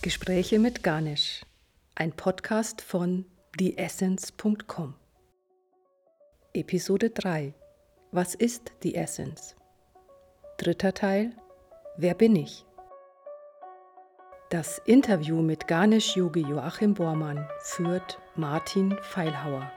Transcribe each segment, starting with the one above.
Gespräche mit Garnisch, ein Podcast von theessence.com. Episode 3 Was ist die Essence? Dritter Teil Wer bin ich? Das Interview mit Garnisch-Yogi Joachim Bormann führt Martin Feilhauer.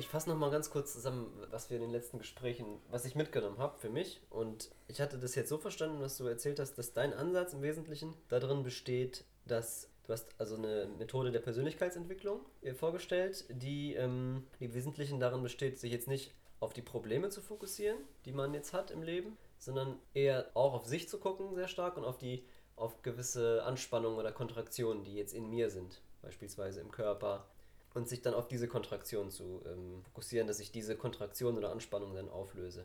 Ich fasse nochmal ganz kurz zusammen, was wir in den letzten Gesprächen, was ich mitgenommen habe für mich. Und ich hatte das jetzt so verstanden, was du erzählt hast, dass dein Ansatz im Wesentlichen darin besteht, dass du hast also eine Methode der Persönlichkeitsentwicklung vorgestellt, die, ähm, die im Wesentlichen darin besteht, sich jetzt nicht auf die Probleme zu fokussieren, die man jetzt hat im Leben, sondern eher auch auf sich zu gucken sehr stark und auf die auf gewisse Anspannungen oder Kontraktionen, die jetzt in mir sind, beispielsweise im Körper, und sich dann auf diese Kontraktion zu ähm, fokussieren, dass ich diese Kontraktion oder Anspannung dann auflöse.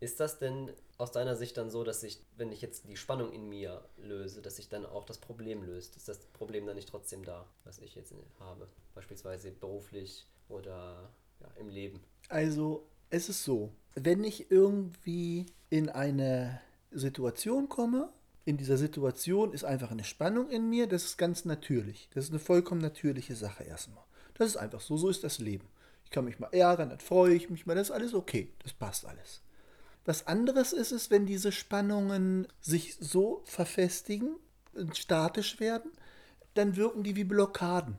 Ist das denn aus deiner Sicht dann so, dass ich, wenn ich jetzt die Spannung in mir löse, dass sich dann auch das Problem löst? Ist das Problem dann nicht trotzdem da, was ich jetzt habe? Beispielsweise beruflich oder ja, im Leben? Also, es ist so, wenn ich irgendwie in eine Situation komme, in dieser Situation ist einfach eine Spannung in mir, das ist ganz natürlich. Das ist eine vollkommen natürliche Sache erstmal. Das ist einfach so, so ist das Leben. Ich kann mich mal ärgern, dann freue ich mich mal, das ist alles okay, das passt alles. Was anderes ist es, wenn diese Spannungen sich so verfestigen und statisch werden, dann wirken die wie Blockaden.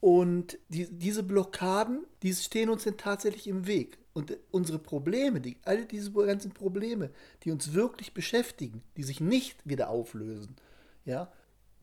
Und die, diese Blockaden, die stehen uns dann tatsächlich im Weg. Und unsere Probleme, die, alle diese ganzen Probleme, die uns wirklich beschäftigen, die sich nicht wieder auflösen, ja,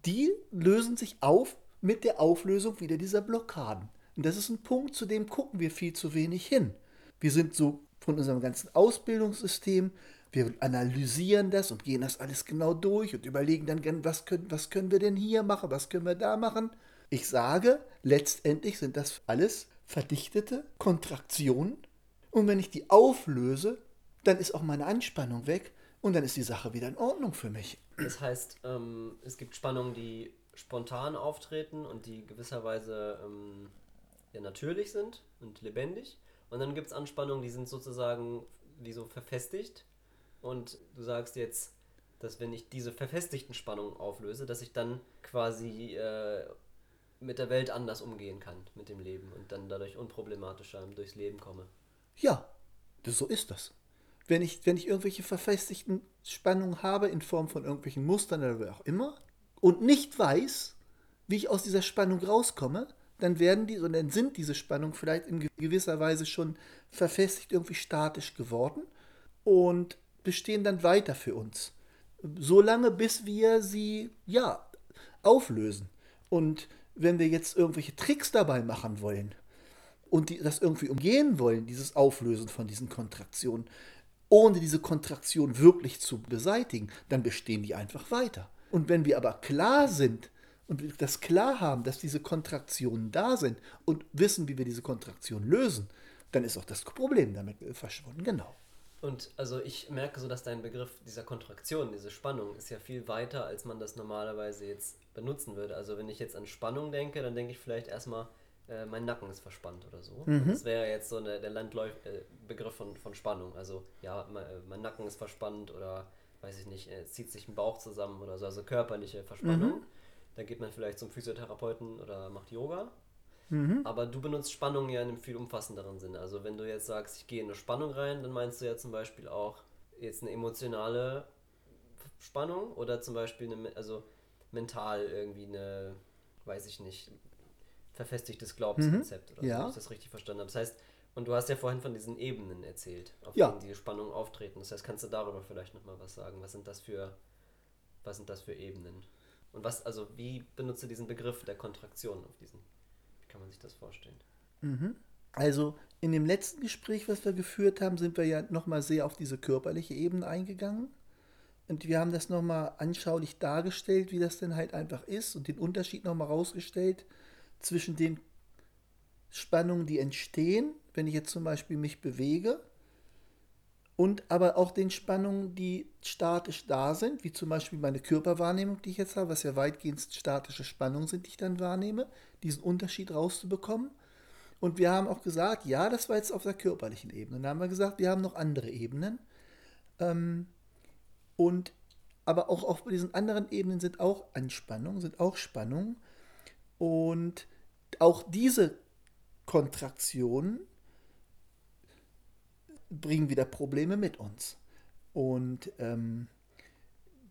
die lösen sich auf mit der Auflösung wieder dieser Blockaden. Und das ist ein Punkt, zu dem gucken wir viel zu wenig hin. Wir sind so von unserem ganzen Ausbildungssystem, wir analysieren das und gehen das alles genau durch und überlegen dann, was können, was können wir denn hier machen, was können wir da machen. Ich sage, letztendlich sind das alles verdichtete Kontraktionen. Und wenn ich die auflöse, dann ist auch meine Anspannung weg und dann ist die Sache wieder in Ordnung für mich. Das heißt, ähm, es gibt Spannungen, die spontan auftreten und die gewisserweise ähm, ja, natürlich sind und lebendig. Und dann gibt es Anspannungen, die sind sozusagen wie so verfestigt. Und du sagst jetzt, dass wenn ich diese verfestigten Spannungen auflöse, dass ich dann quasi äh, mit der Welt anders umgehen kann, mit dem Leben und dann dadurch unproblematischer durchs Leben komme. Ja, das, so ist das. Wenn ich, wenn ich irgendwelche verfestigten Spannungen habe in Form von irgendwelchen Mustern oder wie auch immer und nicht weiß, wie ich aus dieser Spannung rauskomme, dann werden die, dann sind diese Spannungen vielleicht in gewisser Weise schon verfestigt, irgendwie statisch geworden und bestehen dann weiter für uns. Solange bis wir sie, ja, auflösen. Und wenn wir jetzt irgendwelche Tricks dabei machen wollen und die, das irgendwie umgehen wollen, dieses Auflösen von diesen Kontraktionen, ohne diese Kontraktion wirklich zu beseitigen, dann bestehen die einfach weiter. Und wenn wir aber klar sind, und das klar haben, dass diese Kontraktionen da sind und wissen, wie wir diese Kontraktion lösen, dann ist auch das Problem damit verschwunden. Genau. Und also ich merke so, dass dein Begriff dieser Kontraktion, diese Spannung, ist ja viel weiter, als man das normalerweise jetzt benutzen würde. Also wenn ich jetzt an Spannung denke, dann denke ich vielleicht erstmal, äh, mein Nacken ist verspannt oder so. Mhm. Das wäre jetzt so eine, der Landläufig-Begriff äh, von, von Spannung. Also ja, mein, äh, mein, Nacken ist verspannt oder weiß ich nicht, es zieht sich ein Bauch zusammen oder so, also körperliche Verspannung. Mhm. Dann geht man vielleicht zum Physiotherapeuten oder macht Yoga. Mhm. Aber du benutzt Spannung ja in einem viel umfassenderen Sinne. Also wenn du jetzt sagst, ich gehe in eine Spannung rein, dann meinst du ja zum Beispiel auch jetzt eine emotionale Spannung oder zum Beispiel eine, also mental irgendwie eine, weiß ich nicht, verfestigtes Glaubenskonzept mhm. oder ja. so, wenn ich das richtig verstanden habe. Das heißt, und du hast ja vorhin von diesen Ebenen erzählt, auf ja. denen diese Spannungen auftreten. Das heißt, kannst du darüber vielleicht nochmal was sagen? Was sind das für, was sind das für Ebenen? Und was, also wie benutzt du diesen Begriff der Kontraktion auf diesen? Wie kann man sich das vorstellen? Mhm. Also in dem letzten Gespräch, was wir geführt haben, sind wir ja nochmal sehr auf diese körperliche Ebene eingegangen. Und wir haben das nochmal anschaulich dargestellt, wie das denn halt einfach ist und den Unterschied nochmal rausgestellt zwischen den Spannungen, die entstehen, wenn ich jetzt zum Beispiel mich bewege und aber auch den Spannungen, die statisch da sind, wie zum Beispiel meine Körperwahrnehmung, die ich jetzt habe, was ja weitgehend statische Spannungen sind, die ich dann wahrnehme, diesen Unterschied rauszubekommen. Und wir haben auch gesagt, ja, das war jetzt auf der körperlichen Ebene. Dann haben wir gesagt, wir haben noch andere Ebenen. Ähm, und aber auch auf diesen anderen Ebenen sind auch Anspannungen, sind auch Spannungen. Und auch diese Kontraktionen bringen wieder Probleme mit uns. Und ähm,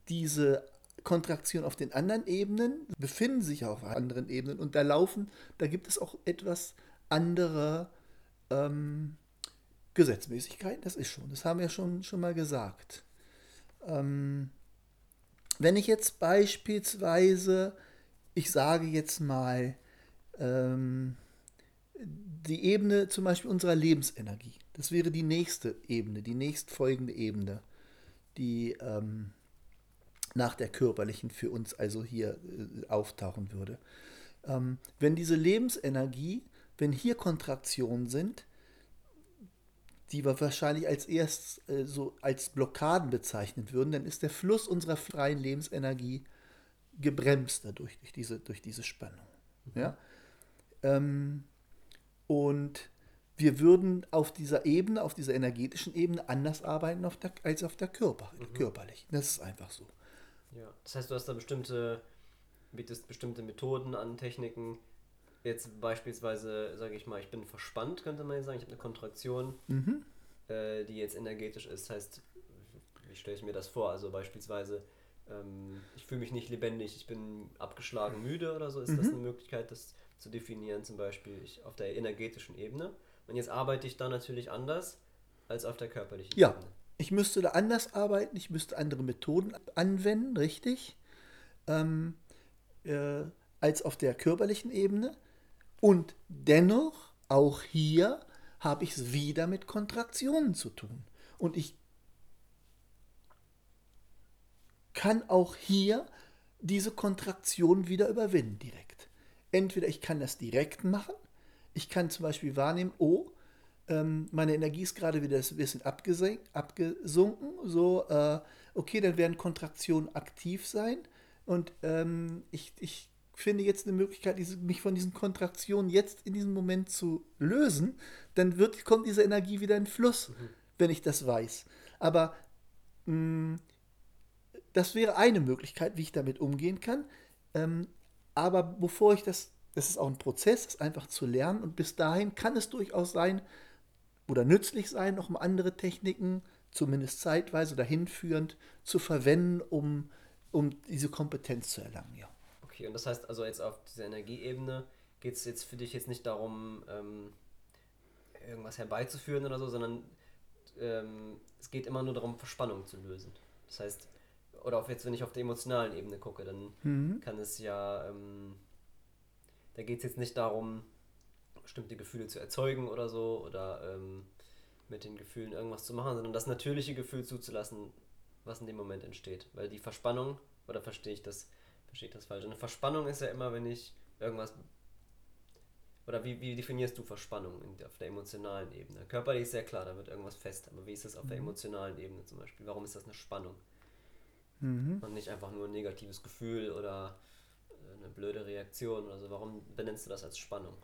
diese Kontraktionen auf den anderen Ebenen befinden sich auf anderen Ebenen und da laufen, da gibt es auch etwas andere ähm, Gesetzmäßigkeiten, das ist schon, das haben wir schon, schon mal gesagt. Ähm, wenn ich jetzt beispielsweise, ich sage jetzt mal, ähm, die Ebene zum Beispiel unserer Lebensenergie, das wäre die nächste Ebene, die nächstfolgende Ebene, die ähm, nach der körperlichen für uns also hier äh, auftauchen würde. Ähm, wenn diese Lebensenergie, wenn hier Kontraktionen sind, die wir wahrscheinlich als erst äh, so als Blockaden bezeichnen würden, dann ist der Fluss unserer freien Lebensenergie gebremst dadurch, durch diese, durch diese Spannung. Ja? Ähm, und wir würden auf dieser Ebene, auf dieser energetischen Ebene anders arbeiten auf der, als auf der Körper, mhm. körperlich. Das ist einfach so. Ja, das heißt, du hast da bestimmte, bietest bestimmte Methoden an, Techniken, Jetzt beispielsweise, sage ich mal, ich bin verspannt, könnte man sagen. Ich habe eine Kontraktion, mhm. äh, die jetzt energetisch ist. Das heißt, wie stelle ich mir das vor? Also beispielsweise, ähm, ich fühle mich nicht lebendig, ich bin abgeschlagen, müde oder so. Ist mhm. das eine Möglichkeit, das zu definieren, zum Beispiel ich, auf der energetischen Ebene? Und jetzt arbeite ich da natürlich anders als auf der körperlichen ja. Ebene. Ich müsste da anders arbeiten, ich müsste andere Methoden anwenden, richtig, ähm, äh, als auf der körperlichen Ebene. Und dennoch, auch hier, habe ich es wieder mit Kontraktionen zu tun. Und ich kann auch hier diese Kontraktion wieder überwinden direkt. Entweder ich kann das direkt machen, ich kann zum Beispiel wahrnehmen, oh, ähm, meine Energie ist gerade wieder ein bisschen abgesunken, so, äh, okay, dann werden Kontraktionen aktiv sein und ähm, ich, ich finde jetzt eine Möglichkeit, mich von diesen Kontraktionen jetzt in diesem Moment zu lösen, dann wird, kommt diese Energie wieder in Fluss, mhm. wenn ich das weiß. Aber mh, mm, das wäre eine Möglichkeit, wie ich damit umgehen kann. Ähm, aber bevor ich das, das ist auch ein Prozess, das einfach zu lernen und bis dahin kann es durchaus sein oder nützlich sein, noch mal andere Techniken, zumindest zeitweise oder hinführend, zu verwenden, um, um diese Kompetenz zu erlangen. Ja. Okay, und das heißt also jetzt auf dieser Energieebene geht es jetzt für dich jetzt nicht darum, ähm, irgendwas herbeizuführen oder so, sondern ähm, es geht immer nur darum, Verspannung zu lösen. Das heißt, oder auch jetzt, wenn ich auf der emotionalen Ebene gucke, dann mhm. kann es ja, ähm, da geht es jetzt nicht darum, bestimmte Gefühle zu erzeugen oder so, oder ähm, mit den Gefühlen irgendwas zu machen, sondern das natürliche Gefühl zuzulassen, was in dem Moment entsteht. Weil die Verspannung, oder verstehe ich das, verstehe das falsch. Eine Verspannung ist ja immer, wenn ich irgendwas. Oder wie, wie definierst du Verspannung in, auf der emotionalen Ebene? Körperlich ist ja klar, da wird irgendwas fest, aber wie ist das auf mhm. der emotionalen Ebene zum Beispiel? Warum ist das eine Spannung? Mhm. Und nicht einfach nur ein negatives Gefühl oder eine blöde Reaktion oder so. Warum benennst du das als Spannung?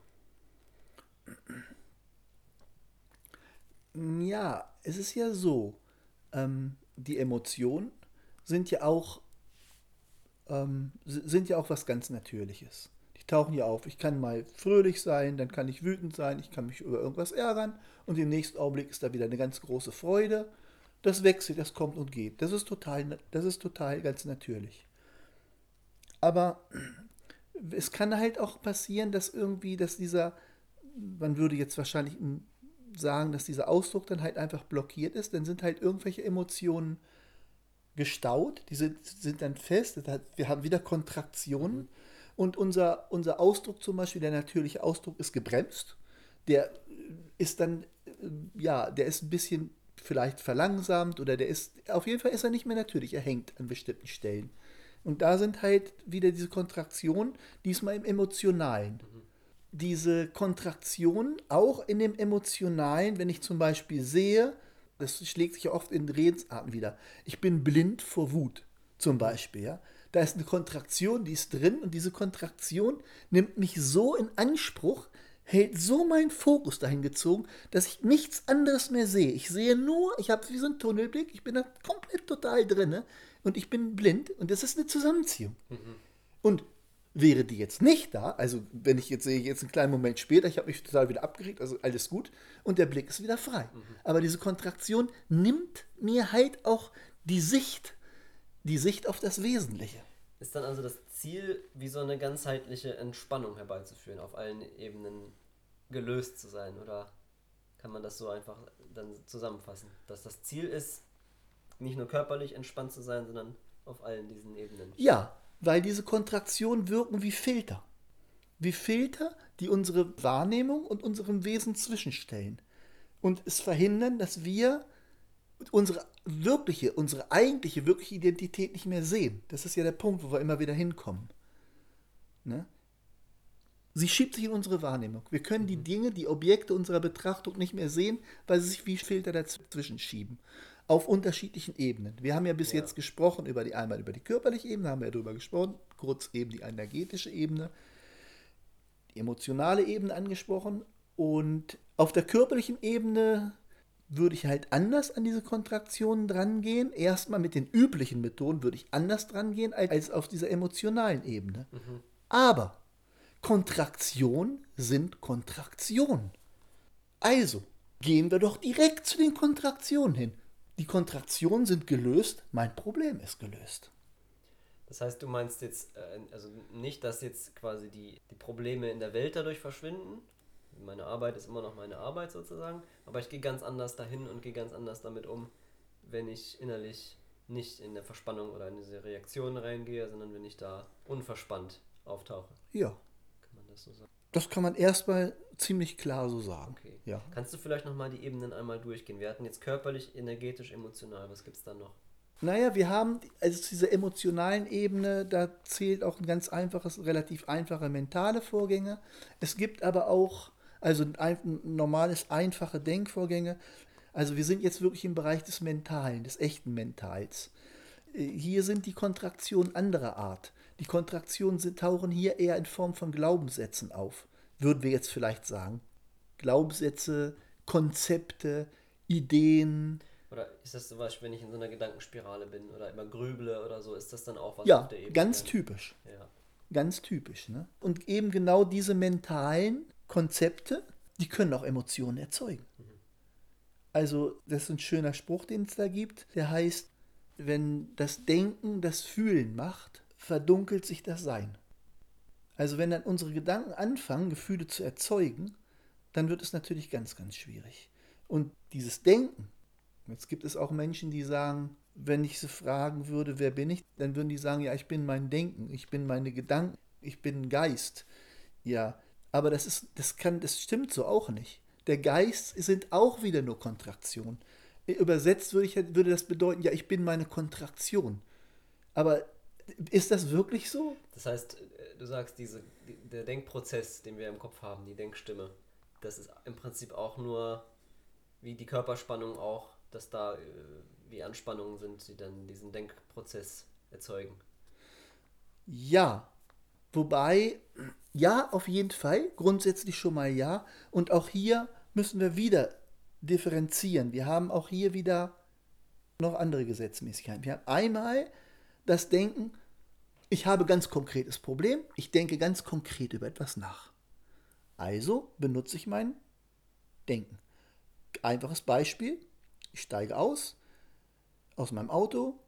Ja, es ist ja so, ähm, die Emotionen sind ja auch ähm, sind ja auch was ganz Natürliches. Die tauchen ja auf. Ich kann mal fröhlich sein, dann kann ich wütend sein, ich kann mich über irgendwas ärgern und im nächsten Augenblick ist da wieder eine ganz große Freude. Das wechselt, das kommt und geht. Das ist total, das ist total ganz natürlich. Aber es kann halt auch passieren, dass irgendwie, dass dieser, man würde jetzt wahrscheinlich sagen, dass dieser Ausdruck dann halt einfach blockiert ist, dann sind halt irgendwelche Emotionen gestaut, die sind, sind dann fest, wir haben wieder Kontraktionen. Und unser, unser Ausdruck zum Beispiel, der natürliche Ausdruck ist gebremst, der ist dann, äh, ja, der ist ein bisschen vielleicht verlangsamt oder der ist, auf jeden Fall ist er nicht mehr natürlich, er hängt an bestimmten Stellen. Und da sind halt wieder diese Kontraktionen, diesmal im Emotionalen. Diese Kontraktionen auch in dem Emotionalen, wenn ich zum Beispiel sehe, das schlägt sich ja oft in Redensarten wieder. Ich bin blind vor Wut, zum Beispiel. Ja? Da ist eine Kontraktion, die ist drin und diese Kontraktion nimmt mich so in Anspruch, hält so meinen Fokus dahin gezogen, dass ich nichts anderes mehr sehe. Ich sehe nur, ich habe wie so einen Tunnelblick, ich bin da komplett total drin. Und ich bin blind und das ist eine Zusammenziehung. Und wäre die jetzt nicht da, also wenn ich jetzt sehe, jetzt einen kleinen Moment später, ich habe mich total wieder abgeregt, also alles gut und der Blick ist wieder frei. Aber diese Kontraktion nimmt mir halt auch die Sicht, die Sicht auf das Wesentliche. Ist dann also das Ziel, wie so eine ganzheitliche Entspannung herbeizuführen, auf allen Ebenen gelöst zu sein? Oder kann man das so einfach dann zusammenfassen? Dass das Ziel ist, nicht nur körperlich entspannt zu sein, sondern auf allen diesen Ebenen. Ja, weil diese Kontraktionen wirken wie Filter. Wie Filter, die unsere Wahrnehmung und unserem Wesen zwischenstellen. Und es verhindern, dass wir unsere wirkliche, unsere eigentliche, wirkliche Identität nicht mehr sehen. Das ist ja der Punkt, wo wir immer wieder hinkommen. Ne? Sie schiebt sich in unsere Wahrnehmung. Wir können die Dinge, die Objekte unserer Betrachtung nicht mehr sehen, weil sie sich wie Filter dazwischen schieben. Auf unterschiedlichen Ebenen. Wir haben ja bis Ja. jetzt gesprochen über die einmal über die körperliche Ebene, haben wir ja darüber gesprochen, kurz eben die energetische Ebene, die emotionale Ebene angesprochen. Und auf der körperlichen Ebene würde ich halt anders an diese Kontraktionen drangehen. Erstmal mit den üblichen Methoden würde ich anders drangehen als als auf dieser emotionalen Ebene. Aber Kontraktion sind Kontraktion. Also gehen wir doch direkt zu den Kontraktionen hin. Die Kontraktionen sind gelöst, mein Problem ist gelöst. Das heißt, du meinst jetzt, äh, also nicht, dass jetzt quasi die, die Probleme in der Welt dadurch verschwinden. Meine Arbeit ist immer noch meine Arbeit sozusagen, aber ich gehe ganz anders dahin und gehe ganz anders damit um, wenn ich innerlich nicht in der Verspannung oder in diese Reaktion reingehe, sondern wenn ich da unverspannt auftauche. Ja, Kann man das so sagen? Das kann man erstmal ziemlich klar so sagen. Okay. Ja. Kannst du vielleicht nochmal die Ebenen einmal durchgehen? Wir hatten jetzt körperlich, energetisch, emotional. Was gibt es dann noch? Naja, wir haben, also zu dieser emotionalen Ebene, da zählt auch ein ganz einfaches, relativ einfache mentale Vorgänge. Es gibt aber auch, also ein, ein normales, einfache Denkvorgänge. Also wir sind jetzt wirklich im Bereich des Mentalen, des echten Mentals. Äh, Hier sind die Kontraktionen anderer Art. Die Kontraktionen sind, tauchen hier eher in Form von Glaubenssätzen auf, würden wir jetzt vielleicht sagen. Glaubenssätze, Konzepte, Ideen, Oder ist das zum Beispiel, wenn ich in so einer Gedankenspirale bin oder immer grüble oder so, ist das dann auch was ja, auf der Ebene? ganz typisch. Ja. Ganz typisch. Ne? Und eben genau diese mentalen Konzepte, die können auch Emotionen erzeugen. Also, das ist ein schöner Spruch, den es da gibt, der heißt, wenn das Denken das Fühlen macht, verdunkelt sich das Sein. Also, wenn dann unsere Gedanken anfangen, Gefühle zu erzeugen, dann wird es natürlich ganz, ganz schwierig. Und dieses Denken, jetzt gibt es auch Menschen, die sagen, wenn ich sie fragen würde, wer bin ich, dann würden die sagen, ja, ich bin mein Denken, ich bin meine Gedanken, ich bin ein Geist. Ja, aber das ist, das kann, das stimmt so auch nicht. Der Geist sind auch wieder nur Kontraktion. Übersetzt würde, ich, würde das bedeuten, ja, ich bin meine Kontraktion. Aber ist das wirklich so? Das heißt, äh, du sagst, diese, die, der Denkprozess, den wir im Kopf haben, die Denkstimme, das ist im Prinzip auch nur wie die Körperspannung auch, dass da äh, wie Anspannungen sind, die dann diesen Denkprozess erzeugen. Ja. Wobei, ja, auf jeden Fall, grundsätzlich schon mal ja. Und auch hier müssen wir wieder differenzieren. Wir haben auch hier wieder noch andere Gesetzmäßigkeiten. Wir haben einmal das Denken, ich habe ganz konkretes Problem, ich denke ganz konkret über etwas nach. Also benutze ich mein Denken. Einfaches Beispiel, ich steige aus, aus meinem Auto,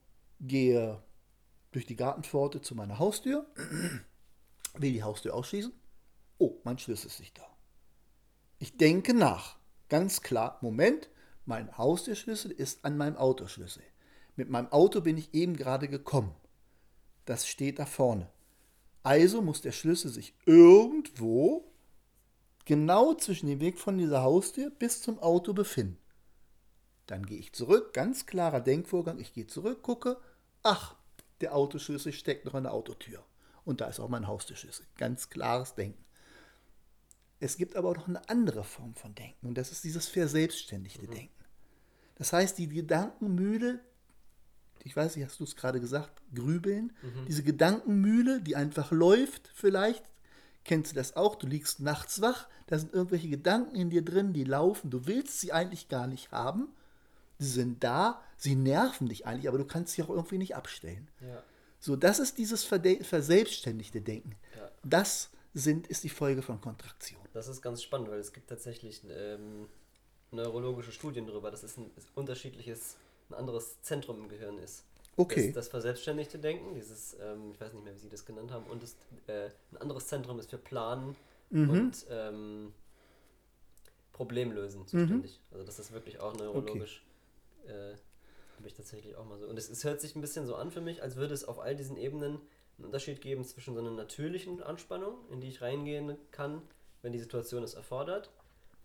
gehe durch die Gartenpforte zu meiner Haustür, will die Haustür ausschließen. Oh, mein Schlüssel ist nicht da. Ich denke nach. Ganz klar, Moment, mein Haustürschlüssel ist an meinem Autoschlüssel. Mit meinem Auto bin ich eben gerade gekommen. Das steht da vorne. Also muss der Schlüssel sich irgendwo genau zwischen dem Weg von dieser Haustür bis zum Auto befinden. Dann gehe ich zurück, ganz klarer Denkvorgang. Ich gehe zurück, gucke, ach, der Autoschlüssel steckt noch in der Autotür. Und da ist auch mein Haustürschlüssel. Ganz klares Denken. Es gibt aber auch noch eine andere Form von Denken und das ist dieses verselbstständigte Denken. Das heißt, die Gedankenmühle, ich weiß nicht, hast du es gerade gesagt, grübeln, diese Gedankenmühle, die einfach läuft vielleicht, kennst du das auch, du liegst nachts wach, da sind irgendwelche Gedanken in dir drin, die laufen, du willst sie eigentlich gar nicht haben, Sie sind da, sie nerven dich eigentlich, aber du kannst sie auch irgendwie nicht abstellen. Ja. So, das ist dieses verde- verselbstständigte Denken. Ja. Das sind, ist die Folge von Kontraktion. Das ist ganz spannend, weil es gibt tatsächlich ähm, neurologische Studien darüber, dass es ein unterschiedliches, ein anderes Zentrum im Gehirn ist. Okay. Das, das verselbstständigte Denken, dieses, ähm, ich weiß nicht mehr, wie Sie das genannt haben, und das, äh, ein anderes Zentrum ist für Planen Mhm. und ähm, Problemlösen zuständig. Also das ist wirklich auch neurologisch. Äh, Habe ich tatsächlich auch mal so. Und es, es hört sich ein bisschen so an für mich, als würde es auf all diesen Ebenen einen Unterschied geben zwischen so einer natürlichen Anspannung, in die ich reingehen kann, wenn die Situation es erfordert,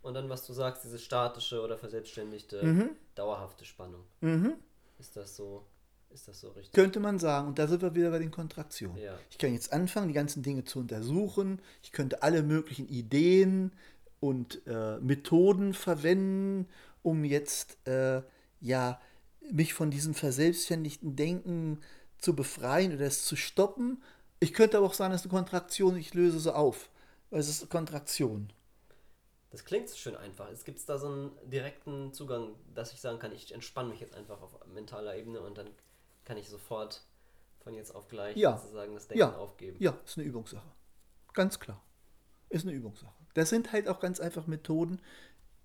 und dann, was du sagst, diese statische oder verselbstständigte, Mhm. dauerhafte Spannung. Mhm. Ist das so, ist das so richtig? Könnte man sagen. Und da sind wir wieder bei den Kontraktionen. Ja. Ich kann jetzt anfangen, die ganzen Dinge zu untersuchen. Ich könnte alle möglichen Ideen und äh, Methoden verwenden, um jetzt äh, ja mich von diesem verselbstständigten Denken zu befreien oder es zu stoppen. Ich könnte aber auch sagen, es ist eine Kontraktion, ich löse sie auf. Weil es ist eine Kontraktion. Das klingt so schön einfach. Es gibt da so einen direkten Zugang, dass ich sagen kann, ich entspanne mich jetzt einfach auf mentaler Ebene und dann kann ich sofort von jetzt auf gleich Ja. sozusagen das Denken Ja, aufgeben. ja, ist eine Übungssache. Ganz klar. Ist eine Übungssache. Das sind halt auch ganz einfach Methoden.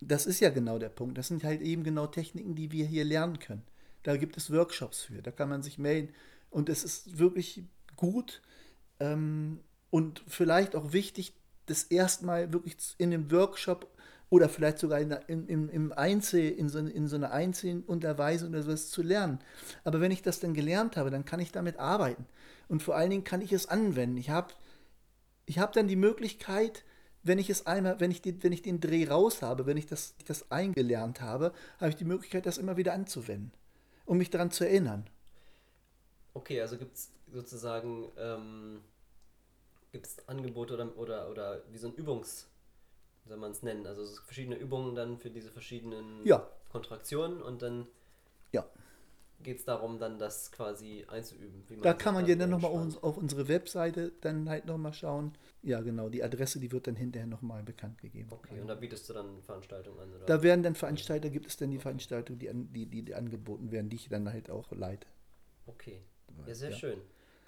Das ist ja genau der Punkt. Das sind halt eben genau Techniken, die wir hier lernen können. Da gibt es Workshops für. Da kann man sich melden. Und es ist wirklich gut ähm, und vielleicht auch wichtig, das erstmal wirklich in einem Workshop oder vielleicht sogar in, in, im, Einzel, in so, in so einer Einzelunterweisung oder sowas zu lernen. Aber wenn ich das dann gelernt habe, dann kann ich damit arbeiten. Und vor allen Dingen kann ich es anwenden. Ich habe ich hab dann die Möglichkeit, wenn ich es einmal, wenn ich den, wenn ich den Dreh raus habe, wenn ich das, das eingelernt habe, habe ich die Möglichkeit, das immer wieder anzuwenden, um mich daran zu erinnern. Okay, also gibt es sozusagen ähm, gibt's Angebote oder, oder, oder wie so ein Übungs, soll man es nennen? Also es verschiedene Übungen dann für diese verschiedenen Ja. Kontraktionen und dann Ja. geht es darum, dann das quasi einzuüben. Wie Da kann man ja dann nochmal entspannt. auf unsere Webseite dann halt nochmal schauen. Ja, genau, die Adresse, die wird dann hinterher nochmal bekannt gegeben. Okay, und da bietest du dann Veranstaltungen an, oder? Da werden dann Veranstalter, gibt es dann die Veranstaltungen, die, an, die, die, die angeboten werden, die ich dann halt auch leite. Okay. Ja, sehr Ja. schön.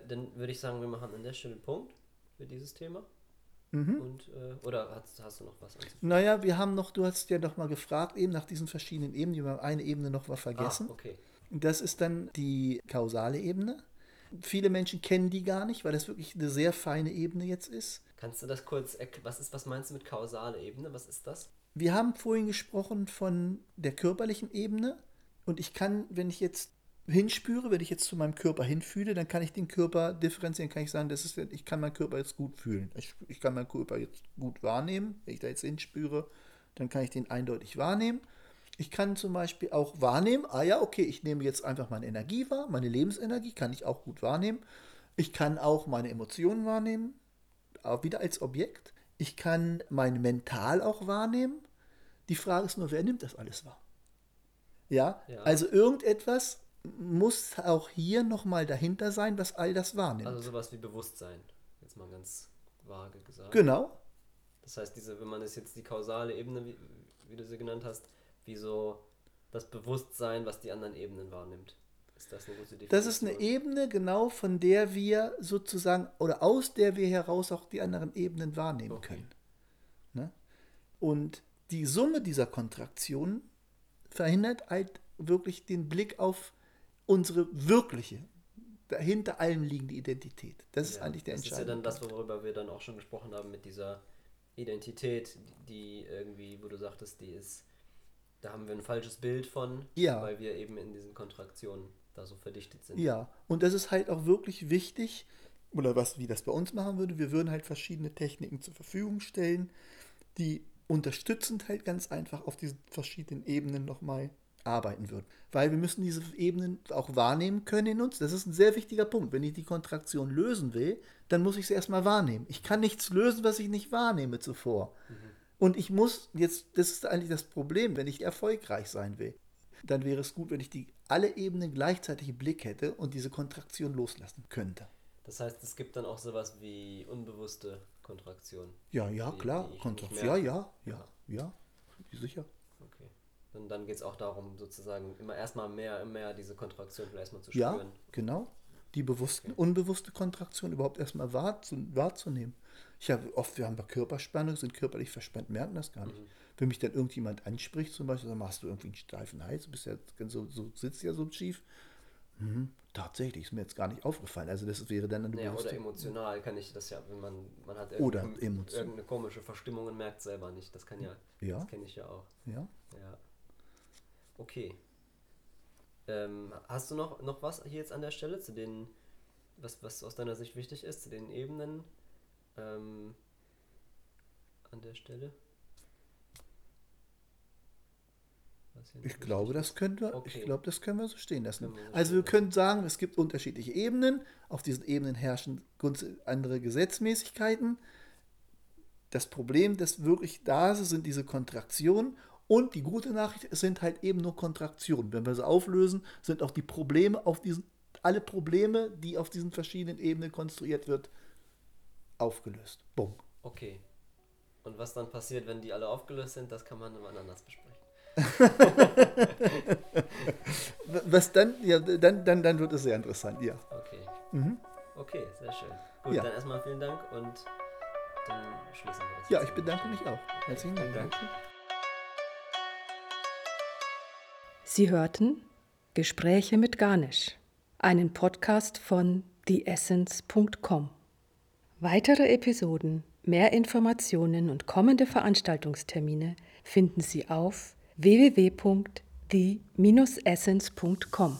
Dann würde ich sagen, wir machen an der Stelle Punkt für dieses Thema. Mhm. Und, äh, oder hast, hast du noch was anzufügen? Naja, wir haben noch, du hast ja noch mal gefragt, eben nach diesen verschiedenen Ebenen, wir haben eine Ebene noch mal vergessen. Ah, okay. Das ist dann die kausale Ebene. Viele Menschen kennen die gar nicht, weil das wirklich eine sehr feine Ebene jetzt ist. Kannst du das kurz erklären? Was, ist, was meinst du mit kausale Ebene? Was ist das? Wir haben vorhin gesprochen von der körperlichen Ebene und ich kann, wenn ich jetzt hinspüre, wenn ich jetzt zu meinem Körper hinfühle, dann kann ich den Körper differenzieren, kann ich sagen, das ist, ich kann meinen Körper jetzt gut fühlen. Ich, ich kann meinen Körper jetzt gut wahrnehmen. Wenn ich da jetzt hinspüre, dann kann ich den eindeutig wahrnehmen. Ich kann zum Beispiel auch wahrnehmen, ah ja, okay, ich nehme jetzt einfach meine Energie wahr, meine Lebensenergie kann ich auch gut wahrnehmen. Ich kann auch meine Emotionen wahrnehmen, auch wieder als Objekt. Ich kann mein Mental auch wahrnehmen. Die Frage ist nur, wer nimmt das alles wahr? Ja, Ja. also irgendetwas muss auch hier nochmal dahinter sein, was all das wahrnimmt. Also sowas wie Bewusstsein. Jetzt mal ganz vage gesagt. genau. Das heißt, diese, wenn man es jetzt die kausale Ebene, wie, wie du sie genannt hast, wie so das Bewusstsein, was die anderen Ebenen wahrnimmt. Ist das eine gute Definition? Das ist eine Ebene, genau von der wir sozusagen oder aus der wir heraus auch die anderen Ebenen wahrnehmen Okay. können. Ne? Und die Summe dieser Kontraktionen verhindert halt wirklich den Blick auf unsere wirkliche, dahinter allen liegende Identität. Das ist Ja, eigentlich der Das ist ja entscheidende dann das, worüber wir dann auch schon gesprochen haben mit dieser Identität, die irgendwie, wo du sagtest, die ist, da haben wir ein falsches Bild von, Ja. weil wir eben in diesen Kontraktionen da so verdichtet sind. Ja, und das ist halt auch wirklich wichtig, oder was, wie das bei uns machen würde, wir würden halt verschiedene Techniken zur Verfügung stellen, die unterstützend halt ganz einfach auf diesen verschiedenen Ebenen nochmal arbeiten würden. Weil wir müssen diese Ebenen auch wahrnehmen können in uns. Das ist ein sehr wichtiger Punkt. Wenn ich die Kontraktion lösen will, dann muss ich sie erstmal wahrnehmen. Ich kann nichts lösen, was ich nicht wahrnehme zuvor. Und ich muss jetzt, das ist eigentlich das Problem, wenn ich erfolgreich sein will, dann wäre es gut, wenn ich die alle Ebenen gleichzeitig im Blick hätte und diese Kontraktion loslassen könnte. Das heißt, es gibt dann auch sowas wie unbewusste Kontraktion. Ja, ja, Die- klar. die Kontraktion. Ja, merke. ja, ja, ja. Sicher. Okay. Und dann geht es auch darum, sozusagen immer erstmal mehr, mehr diese Kontraktion erstmal zu Ja, spüren. genau. Die bewusste, unbewusste Kontraktion überhaupt erstmal wahrzu, wahrzunehmen. Ich habe oft, wir haben bei Körperspannung, sind körperlich verspannt, merken das gar nicht. Wenn mich dann irgendjemand anspricht, zum Beispiel, dann machst du irgendwie einen steifen Hals, du bist ja so, so sitzt ja so schief. Mhm, tatsächlich, ist mir jetzt gar nicht aufgefallen. Also das wäre dann eine Ja, bewusste- oder emotional kann ich das ja, wenn man, man hat irgendeine- irgendeine komische Verstimmung und merkt selber nicht. Das kann ja, Ja. das kenne ich ja auch. Ja. Ja. Okay. Ähm, hast du noch, noch was hier jetzt an der Stelle zu den, was, was aus deiner Sicht wichtig ist, zu den Ebenen ähm, an der Stelle? Ich glaube, das können wir, Okay. ich glaube, das können wir so stehen lassen. Wir so also wir können sagen, es gibt unterschiedliche Ebenen. Auf diesen Ebenen herrschen andere Gesetzmäßigkeiten. Das Problem, das wirklich da ist, sind diese Kontraktionen. Und die gute Nachricht, es sind halt eben nur Kontraktionen. Wenn wir sie auflösen, sind auch die Probleme auf diesen, alle Probleme, die auf diesen verschiedenen Ebenen konstruiert wird, aufgelöst. Bumm. Okay. Und was dann passiert, wenn die alle aufgelöst sind, das kann man immer anders besprechen. Was dann, ja, dann, dann, dann wird es sehr interessant, ja. Okay. Mhm. Okay, sehr schön. Gut, Ja. dann erstmal vielen Dank und dann schließen wir das. Ja, ich an bedanke mich auch. Herzlichen Dank. Dank. Sie hörten Gespräche mit Garnisch, einen Podcast von theessence.com. Weitere Episoden, mehr Informationen und kommende Veranstaltungstermine finden Sie auf www.the-essence.com.